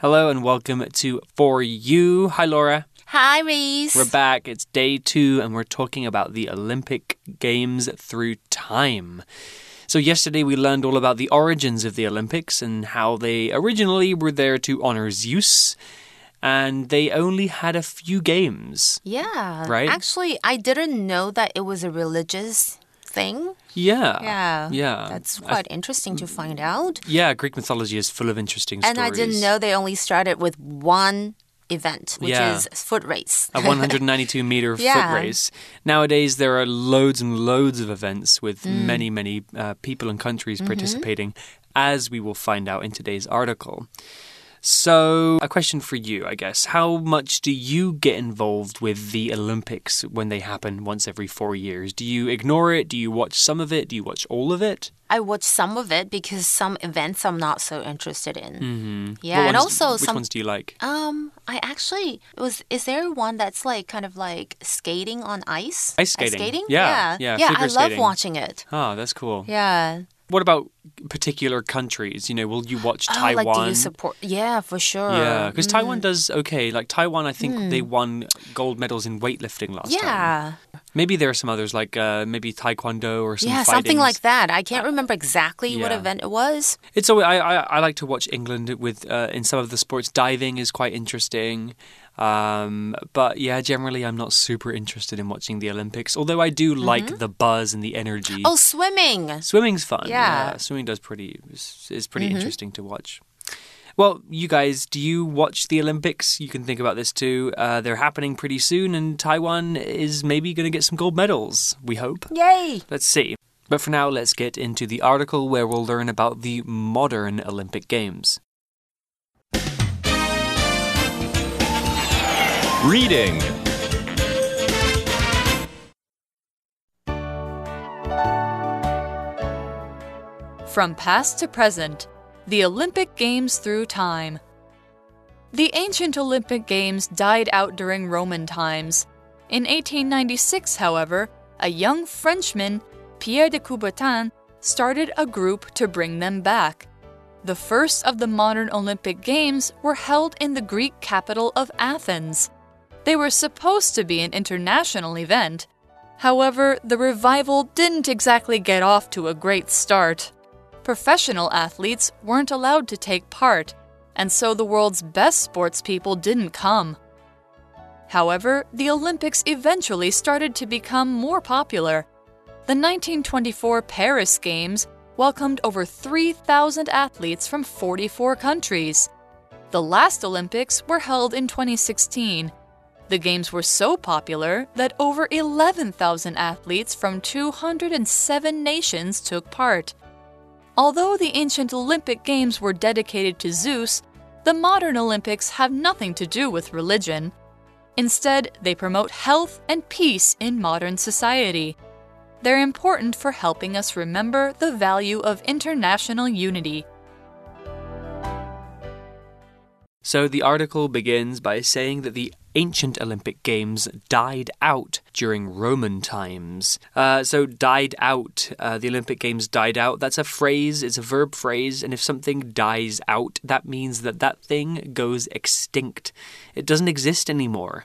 Hello and welcome to For You. Hi, Laura. Hi, Reese. We're back. It's day two, and we're talking about the Olympic Games through time. So, yesterday we learned all about the origins of the Olympics and how they originally were there to honor Zeus. And they only had a few games. Yeah. Right? Actually, I didn't know that it was a religious thing. Yeah. Yeah. Yeah. That's I- quite interesting to find out. yeah, Greek mythology is full of interesting And stories. I didn't know they only started with one event, which Yeah. is foot race. a 192 meter Yeah. foot race. Nowadays, there are loads and loads of events with Mm. many, many uh, people and countries Mm-hmm. participating, as we will find out in today's article. So, a question for you, I guess. How much do you get involved with the Olympics when they happen once every four years? Do you ignore it? Do you watch some of it? Do you watch all of it? I watch some of it because some events I'm not so interested in. Mm-hmm. Yeah, and also which some ones do you like? Um, I actually it was. Is there one that's like kind of like skating on ice? Ice skating. Ice Yeah, Yeah, yeah, yeah. figure I love watching it. Oh, that's cool. Yeah. What about particular countries? You know, will you watch Oh, Taiwan? like, do you support? Yeah, for sure. Yeah, because Mm. Taiwan does okay. Like Taiwan, I think they won gold medals in weightlifting last time. Yeah, Maybe there are some others like uh, maybe Taekwondo or some yeah, something like that. I can't remember exactly what event it was. It's always, I, I I like to watch England with uh, in some of the sports. Diving is quite interesting. Um, but yeah, generally I'm not super interested in watching the Olympics. Although I do like the buzz and the energy. Oh, swimming. Swimming's fun. Yeah. swimming does pretty is, is pretty interesting to watch. Well, you guys, do you watch the Olympics? You can think about this too. Uh, they're happening pretty soon, and Taiwan is maybe going to get some gold medals. We hope. Yay! Let's see. But for now, let's get into the article where we'll learn about the modern Olympic Games. Reading From past to present, the Olympic Games through time. The ancient Olympic Games died out during Roman times. In 1896, however, a young Frenchman, Pierre de Coubertin, started a group to bring them back. The first of the modern Olympic Games were held in the Greek capital of Athens. They were supposed to be an international event. However, the revival didn't exactly get off to a great start. Professional athletes weren't allowed to take part, and so the world's best sports people didn't come. However, the Olympics eventually started to become more popular. The 1924 Paris Games welcomed over 3,000 athletes from 44 countries. The last Olympics were held in 2016. The Games were so popular that over 11,000 athletes from 207 nations took part. Although the ancient Olympic Games were dedicated to Zeus, the modern Olympics have nothing to do with religion. Instead, they promote health and peace in modern society. They're important for helping us remember the value of international unity. So the article begins by saying that the ancient Olympic Games died out during Roman times. Uh, so, died out, uh, the Olympic Games died out. That's a phrase, it's a verb phrase, and if something dies out, that means that that thing goes extinct. It doesn't exist anymore.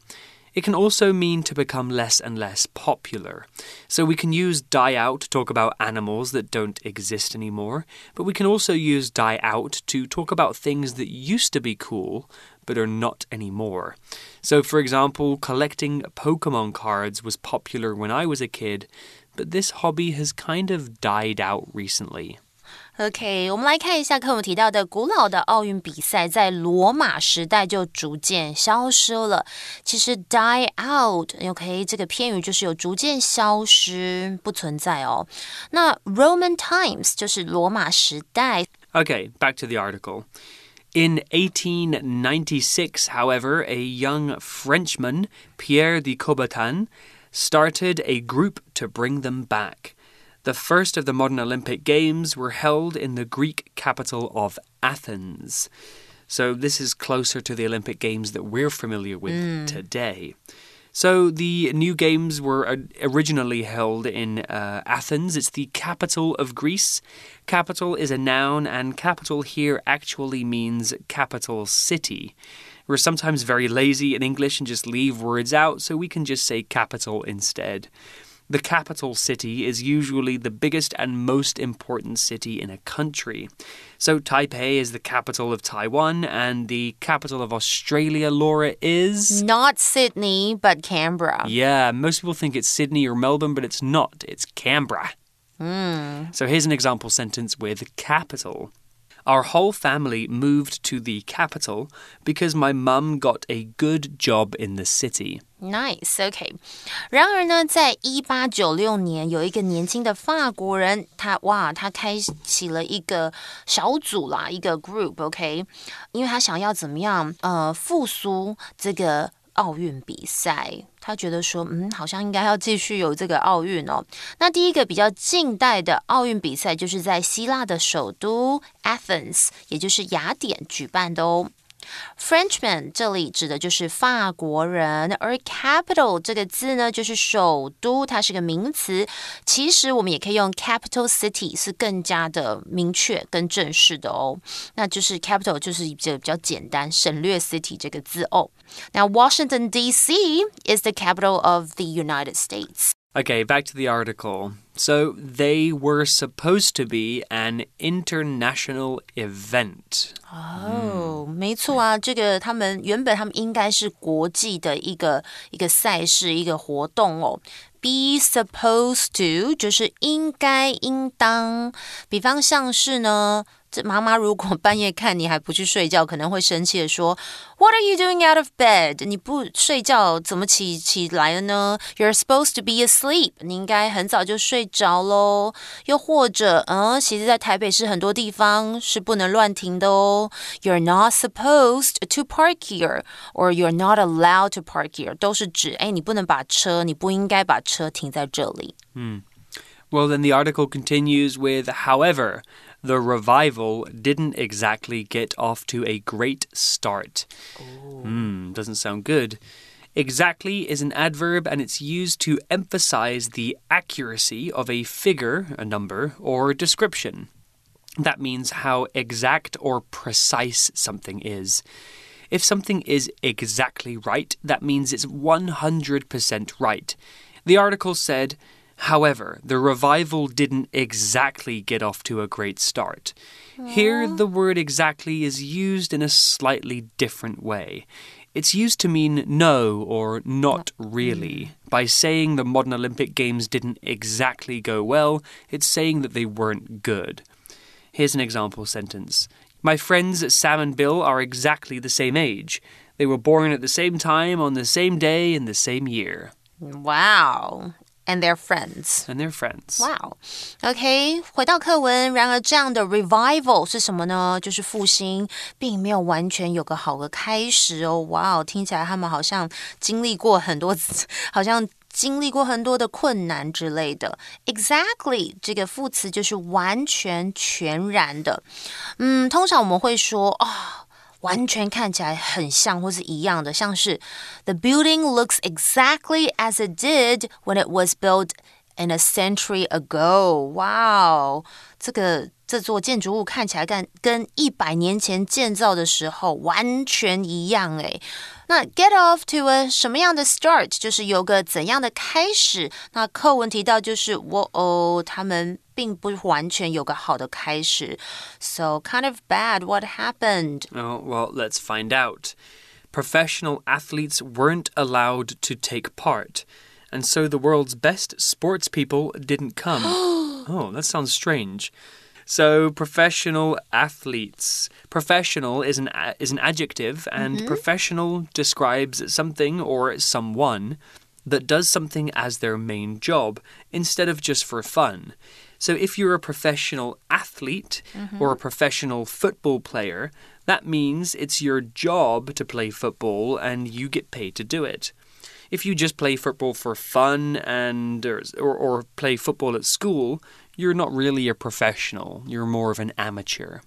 It can also mean to become less and less popular. So we can use die out to talk about animals that don't exist anymore, but we can also use die out to talk about things that used to be cool but are not anymore. So, for example, collecting Pokemon cards was popular when I was a kid, but this hobby has kind of died out recently. OK，我们来看一下课文提到的古老的奥运比赛，在罗马时代就逐渐消失了。其实 die out，OK，、这个片语就是有逐渐消失，不存在哦。那 Roman times 就是罗马时代。 Okay, back to the article. In 1896, however, a young Frenchman, Pierre de Coubertin, started a group to bring them back. The first of the modern Olympic Games were held in the Greek capital of Athens. So, this is closer to the Olympic Games that we're familiar with hmm. today. So the new games were originally held in uh, Athens. It's the capital of Greece. Capital is a noun, and capital here actually means capital city. We're sometimes very lazy in English and just leave words out, so we can just say capital instead. The capital city is usually the biggest and most important city in a country. So, Taipei is the capital of Taiwan, and the capital of Australia, Laura, is. Not Sydney, but Canberra. Yeah, most people think it's Sydney or Melbourne, but it's not. It's Canberra. Mm. So, here's an example sentence with capital. Our whole family moved to the capital because my mum got a good job in the city. Nice, OK。然而呢，在一八九六年，有一个年轻的法国人，他哇，他开启了一个小组啦，一个 group，OK，、okay? 因为他想要怎么样，呃，复苏这个奥运比赛。 他觉得说，嗯，好像应该要继续有这个奥运哦。那第一个比较近代的奥运比赛，就是在希腊的首都 Athens，也就是雅典举办的哦。Frenchman 这里指的就是法国人，而 capital 这个字呢，就是首都，它是个名词。其实我们也可以用 capital city，是更加的明确、跟正式的哦。那就是 capital 就是比较比较简单，省略 city 这个字哦。Now Washington D.C. is the capital of the United States. Okay, back to the article. So they were supposed to be an international event. 哦，没错啊，这个他们原本他们应该是国际的一个一个赛事一个活动哦。Be supposed to 就是应该应当，比方像是呢。 这妈妈如果半夜看你还不去睡觉，可能会生气的说：“What are you doing out of bed？你不睡觉怎么起起来了呢？You're supposed to be asleep。你应该很早就睡着喽。又或者，嗯，其实，在台北市很多地方是不能乱停的哦。You're not supposed to park here，or you're not allowed to park here，都是指哎，你不能把车，你不应该把车停在这里。嗯。Well, then the article continues with, however, the revival didn't exactly get off to a great start. Hmm, doesn't sound good. Exactly is an adverb and it's used to emphasize the accuracy of a figure, a number, or description. That means how exact or precise something is. If something is exactly right, that means it's 100% right. The article said, However, the revival didn't exactly get off to a great start. Here, the word exactly is used in a slightly different way. It's used to mean no or not really. By saying the modern Olympic Games didn't exactly go well, it's saying that they weren't good. Here's an example sentence My friends Sam and Bill are exactly the same age. They were born at the same time on the same day in the same year. Wow and their friends. And their friends. Wow. OK，回到课文。然而，这样的 revival 是什么呢？就是复兴，并没有完全有个好的开始哦。哇哦，听起来他们好像经历过很多，好像经历过很多的困难之类的。Exactly 这个副词就是完全、全然的。嗯，通常我们会说啊。哦完全看起来很像或是一样的，像是 The building looks exactly as it did when it was built in a century ago. 哇哦这个这座建筑物看起来跟跟一百年前建造的时候完全一样诶。那 get off to a 什么样的 start，就是有个怎样的开始。那课文提到就是我哦，他们并不完全有个好的开始。So kind of bad. What happened? Oh well, let's find out. Professional athletes weren't allowed to take part. And so the world's best sports people didn't come. oh, that sounds strange. So professional athletes. Professional is an is an adjective, and mm -hmm. professional describes something or someone that does something as their main job instead of just for fun. So if you're a professional athlete mm -hmm. or a professional football player, that means it's your job to play football and you get paid to do it. If you just play football for fun and or, or, play football at school, you're not really a professional. You're more of an amateur.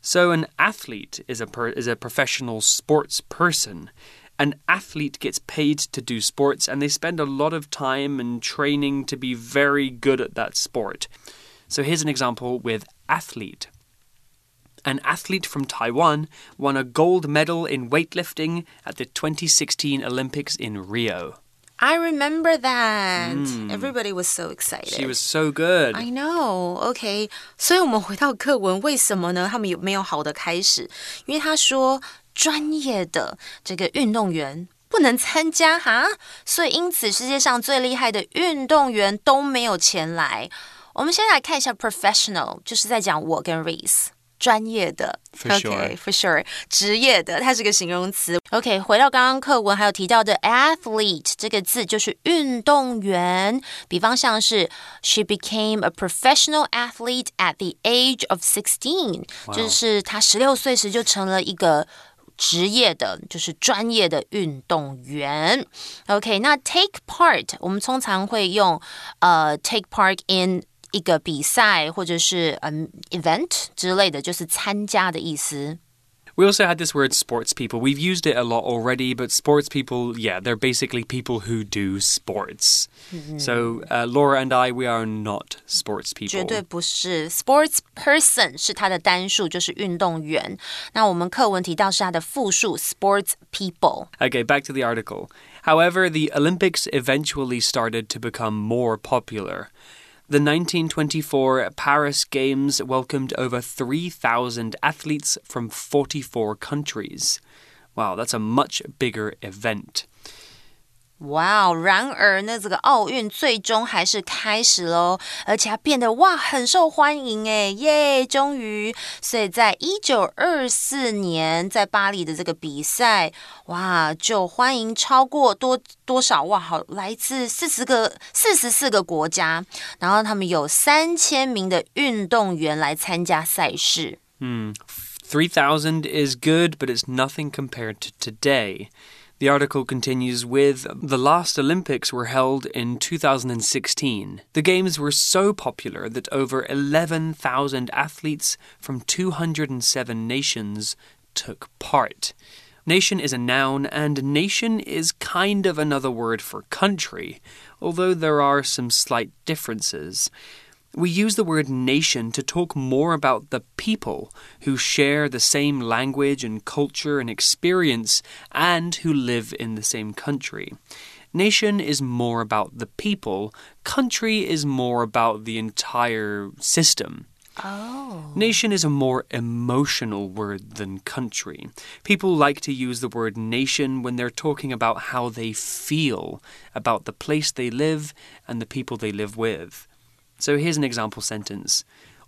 So an athlete is a per, is a professional sports person. An athlete gets paid to do sports and they spend a lot of time and training to be very good at that sport. So here's an example with athlete An athlete from Taiwan won a gold medal in weightlifting at the 2016 Olympics in Rio. I remember that. Everybody was so excited. She was so good. I know. OK，所以我们回到课文，为什么呢？他们有没有好的开始？因为他说专业的这个运动员不能参加哈，所以因此世界上最厉害的运动员都没有前来。我们先来看一下 professional，就是在讲我跟 Reese。 专业的 For sure.，OK，for sure，职业的，它是个形容词。OK，回到刚刚课文还有提到的 athlete 这个字就是运动员，比方像是 She became a professional athlete at the age of sixteen，、就是她十六岁时就成了一个。职业的，就是专业的运动员。OK，那 take part 我们通常会用呃 take part in 一个比赛或者是嗯 event 之类的，就是参加的意思。 We also had this word sports people. We've used it a lot already, but sports people, yeah, they're basically people who do sports. So, uh, Laura and I, we are not sports 绝 people. 对不是 sports person 是它的单数，就是运动员。那我们课文提到是它的复数 sports people。 Okay, back to the article. However, the Olympics eventually started to become more popular. The 1924 Paris Games welcomed over 3,000 athletes from 44 countries. Wow, that's a much bigger event. 哇哦！然而呢，这个奥运最终还是开始喽，而且它变得哇很受欢迎哎耶！终于，所以在一九二四年在巴黎的这个比赛，哇，就欢迎超过多多少哇？好，来自四十个四十四个国家，然后他们有三千名的运动员来参加赛事。嗯，three thousand is good, but it's nothing compared to today. The article continues with The last Olympics were held in 2016. The Games were so popular that over 11,000 athletes from 207 nations took part. Nation is a noun, and nation is kind of another word for country, although there are some slight differences. We use the word nation to talk more about the people who share the same language and culture and experience and who live in the same country. Nation is more about the people, country is more about the entire system. Oh. Nation is a more emotional word than country. People like to use the word nation when they're talking about how they feel about the place they live and the people they live with. So here's an example sentence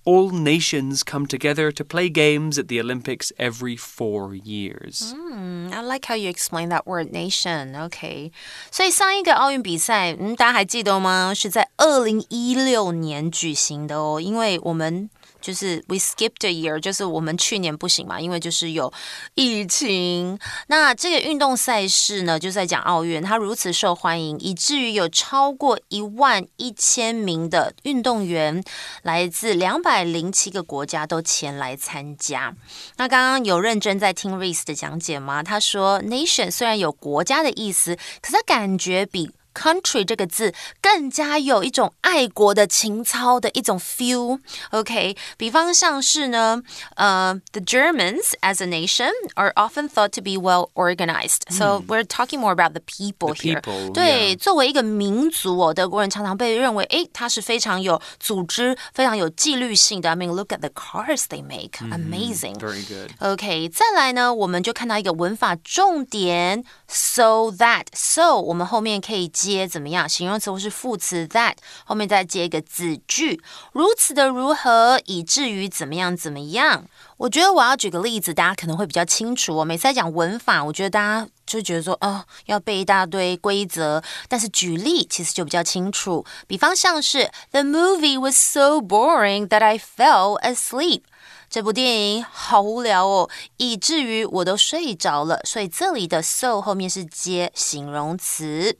All nations come together to play games at the Olympics every four years. Mm, I like how you explain that word nation. OK，所以上一个奥运比赛，嗯，大家还记得吗？是在二零一六年举行的哦，因为我们。 就是 we skipped a year，就是我们去年不行嘛，因为就是有疫情。那这个运动赛事呢，就在讲奥运，它如此受欢迎，以至于有超过一万一千名的运动员来自两百零七个国家都前来参加。那刚刚有认真在听 Reese 的讲解吗？他说 nation 虽然有国家的意思，可是他感觉比 country 这个字更加有一种爱国的情操的一种 feel。OK，比方像是呢，呃、t h e Germans as a nation are often thought to be well organized. So we're talking more about the people The here. people, 对 yeah. 作为一个民族哦，德国人常常被认为，诶，他是非常有组织、非常有纪律性的。I mean, look at the cars they make, amazing. Very good. OK，再来呢，我们就看到一个文法重点，so that so 我们后面可以接 接怎么样？形容词或是副词 that 后面再接一个子句，如此的如何，以至于怎么样怎么样。我觉得我要举个例子，大家可能会比较清楚哦。每次在讲文法，我觉得大家就觉得说，哦，要背一大堆规则，但是举例其实就比较清楚。比方像是 The movie was so boring that I fell asleep。这部电影好无聊哦，以至于我都睡着了。所以这里的 so 后面是接形容词。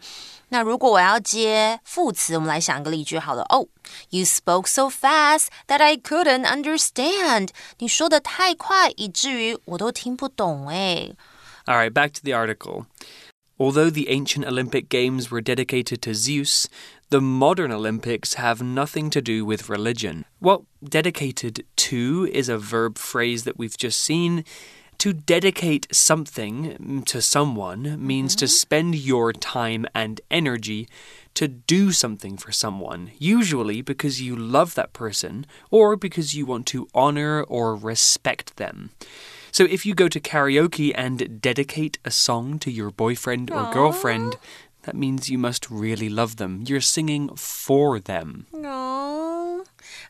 那如果我要接副词，我们来想一个例句好了。哦、y o u spoke so fast that I couldn't understand。你说的太快，以至于我都听不懂。哎 All right, back to the article. Although the ancient Olympic Games were dedicated to Zeus, the modern Olympics have nothing to do with religion. Well, dedicated to is a verb phrase that we've just seen. To dedicate something mm, to someone means to mm-hmm. spend your time and energy to do something for someone, usually because you love that person or because you want to honor or respect them. So if you go to karaoke and dedicate a song to your boyfriend or girlfriend, that means you must really love them. You're singing for them. No.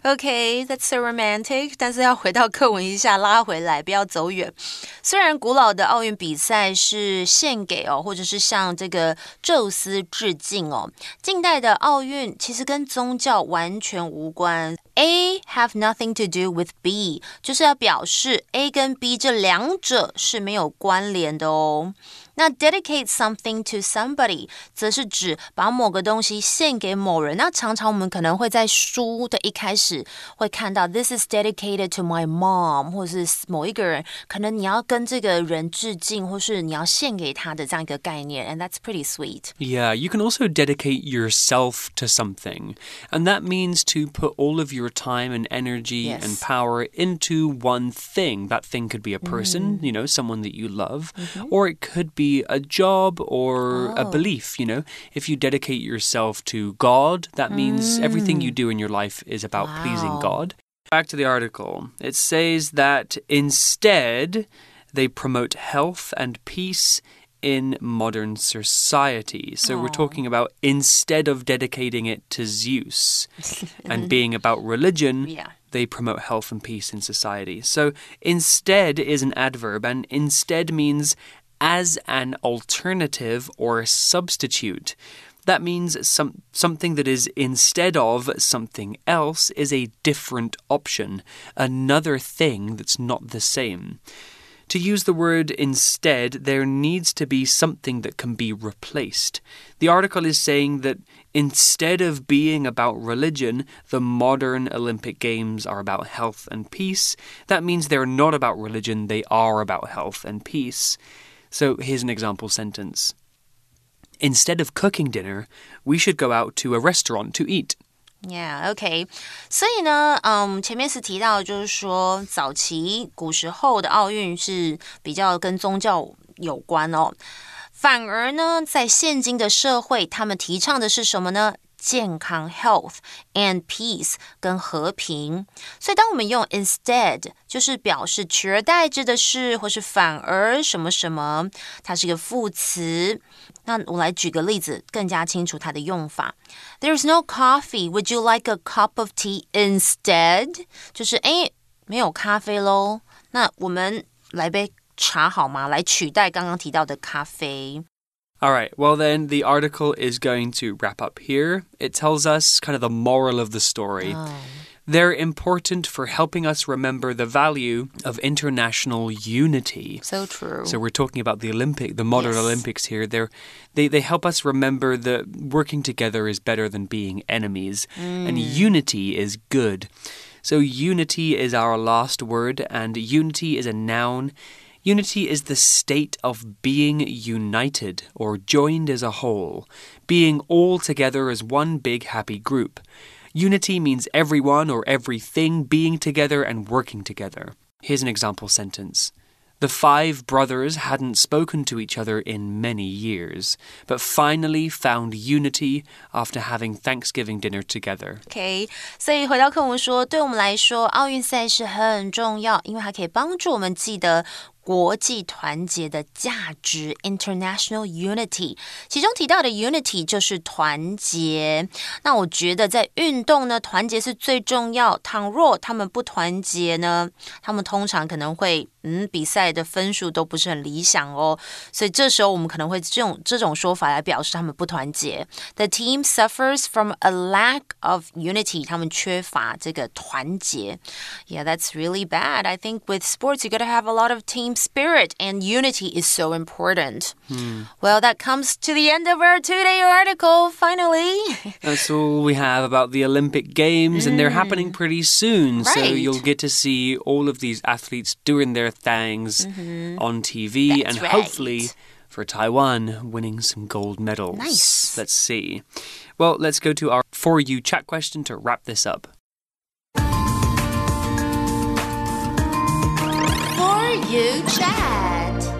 Okay, that's so romantic. 但是要回到课文一下，拉回来，不要走远。虽然古老的奥运比赛是献给哦，或者是向这个宙斯致敬哦，近代的奥运其实跟宗教完全无关。A have nothing to do with B，就是要表示 A 跟 B 这两者是没有关联的哦。 那 dedicate something to somebody，则是指把某个东西献给某人。那常常我们可能会在书的一开始会看到 this is dedicated to my mom，或是某一个人，可能你要跟这个人致敬，或是你要献给他的这样一个概念。And that's pretty sweet. Yeah, you can also dedicate yourself to something, and that means to put all of your time and energy Yes. and power into one thing. That thing could be a person, you know, someone that you love, or it could be a job or a Oh. belief, you know. If you dedicate yourself to God, that means everything you mm. do in your life is about pleasing God. Back to the article. It says that instead they promote health and peace in modern society. So we're oh. talking about instead of dedicating it to Zeus and being about religion, Yeah. they promote health and peace in society. So instead is an adverb, and instead means as an alternative or substitute. That means some, something that is instead of something else is a different option, another thing that's not the same. To use the word instead, there needs to be something that can be replaced. The article is saying that instead of being about religion, the modern Olympic Games are about health and peace. That means they're not about religion, they are about health and peace. So here's an example sentence Instead of cooking dinner, we should go out to a restaurant to eat. Yeah, OK。所以呢，嗯，前面是提到，就是说早期古时候的奥运是比较跟宗教有关哦。反而呢，在现今的社会，他们提倡的是什么呢？ 健康 （health） and peace 跟和平。所以，当我们用 instead，就是表示取而代之的是，或是反而什么什么，它是一个副词。那我来举个例子，更加清楚它的用法。There is no coffee. Would you like a cup of tea instead? 就是诶，没有咖啡喽。那我们来杯茶好吗？来取代刚刚提到的咖啡。All right, well, then the article is going to wrap up here. It tells us kind of the moral of the story. Oh. They're important for helping us remember the value of international unity. So true. So we're talking about the Olympic, the modern Yes. Olympics here. They're, they they help us remember that working together is better than being enemies, and mm. unity is good. So unity is our last word, and unity is a noun. Unity is the state of being united or joined as a whole, being all together as one big happy group. Unity means everyone or everything being together and working together. Here's an example sentence. The five brothers hadn't spoken to each other in many years, but finally found unity after having Thanksgiving dinner together. OK，所以回到课文说，对我们来说，奥运赛事很重要，因为它可以帮助我们记得 国际团结的价值 （international unity）。其中提到的 unity 就是团结。那我觉得在运动呢，团结是最重要。倘若他们不团结呢，他们通常可能会嗯，比赛的分数都不是很理想哦。所以这时候我们可能会这种这种说法来表示他们不团结。The team suffers from a lack of unity，他们缺乏这个团结。Yeah, that's really bad. I think with sports you gotta have a lot of team spirit and unity is so important. Hmm. Well, that comes to the end of our two-day article. Finally, That's all we have about the Olympic Games, and they're happening pretty soon. So you'll get to see all of these athletes doing their things on TV, That's and right. hopefully for Taiwan winning some gold medals. Nice. Let's see. Well, let's go to our For You chat question to wrap this up. You chat.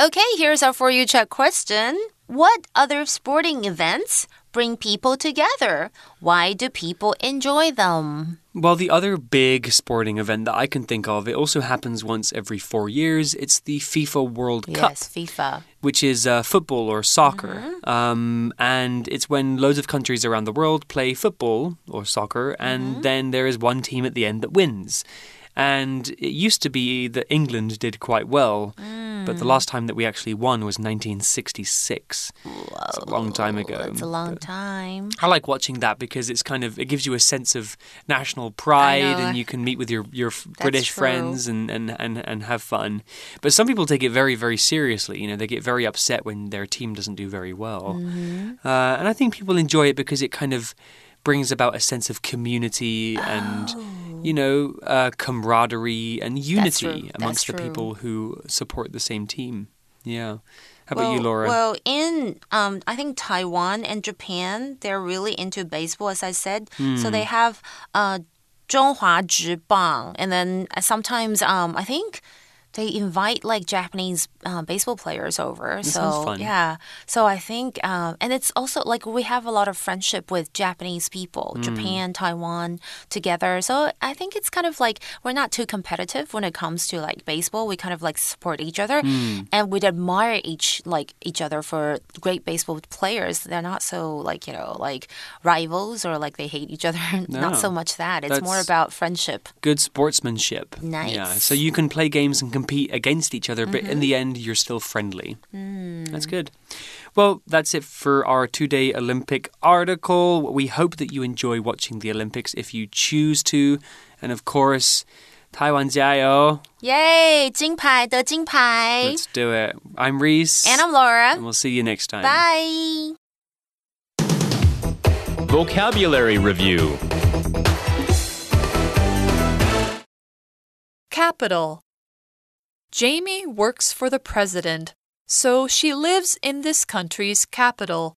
Okay, here's our for you chat question. What other sporting events bring people together? Why do people enjoy them? Well, the other big sporting event that I can think of, it also happens once every four years. It's the FIFA World Cup. Yes, FIFA. which is uh, football or soccer. Um, and it's when loads of countries around the world play football or soccer, and then there is one team at the end that wins. And it used to be that England did quite well, but the last time that we actually won was 1966. It's a long time ago. It's a long time. I like watching that because it's kind of it gives you a sense of national pride and you can meet with your your f- British true. friends and, and, and, and have fun. But some people take it very very seriously. You know, they get very upset when their team doesn't do very well. Mm-hmm. Uh, and I think people enjoy it because it kind of brings about a sense of community and you know, uh, camaraderie and unity amongst the people who support the same team. Yeah. How well, about you, Laura? Well, in um, I think Taiwan and Japan, they're really into baseball, as I said. Mm. So they hmm. have uh, Zhonghua Zhibang, and then sometimes um, I think they invite like Japanese uh, baseball players over. so yeah, so I think, um, and it's also like we have a lot of friendship with Japanese people, Japan, Taiwan together. So I think it's kind of like we're not too competitive when it comes to like baseball. We kind of like support each other, Hmm. and we'd admire each like each other for great baseball players. They're not so like you know like rivals or like they hate each other. No. not so much that. It's more about friendship. good sportsmanship. Nice. Yeah. So you can play games and compete against each other, but Mm-hmm. in the end, you're still friendly. Mm. That's good. Well, that's it for our two day Olympic article. We hope that you enjoy watching the Olympics if you choose to. And of course, Taiwan 加油. Yay! 金牌得金牌. Let's do it. I'm Reese. And I'm Laura. And we'll see you next time. Bye. Vocabulary Review Capital. Jamie works for the president, so she lives in this country's capital.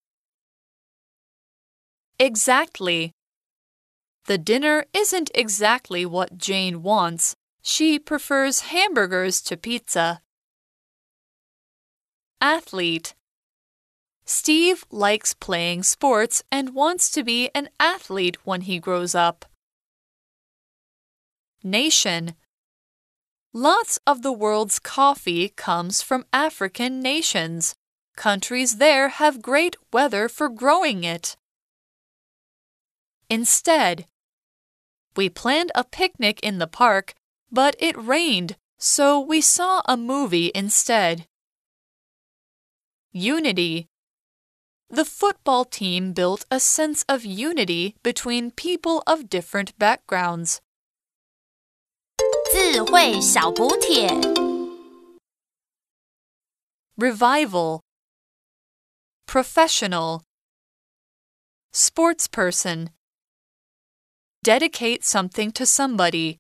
Exactly. The dinner isn't exactly what Jane wants. She prefers hamburgers to pizza. Athlete. Steve likes playing sports and wants to be an athlete when he grows up. Nation. Lots of the world's coffee comes from African nations. Countries there have great weather for growing it. Instead, we planned a picnic in the park, but it rained, so we saw a movie instead. Unity. The football team built a sense of unity between people of different backgrounds. 智慧小补帖。 Revival Professional Sportsperson Dedicate something to somebody.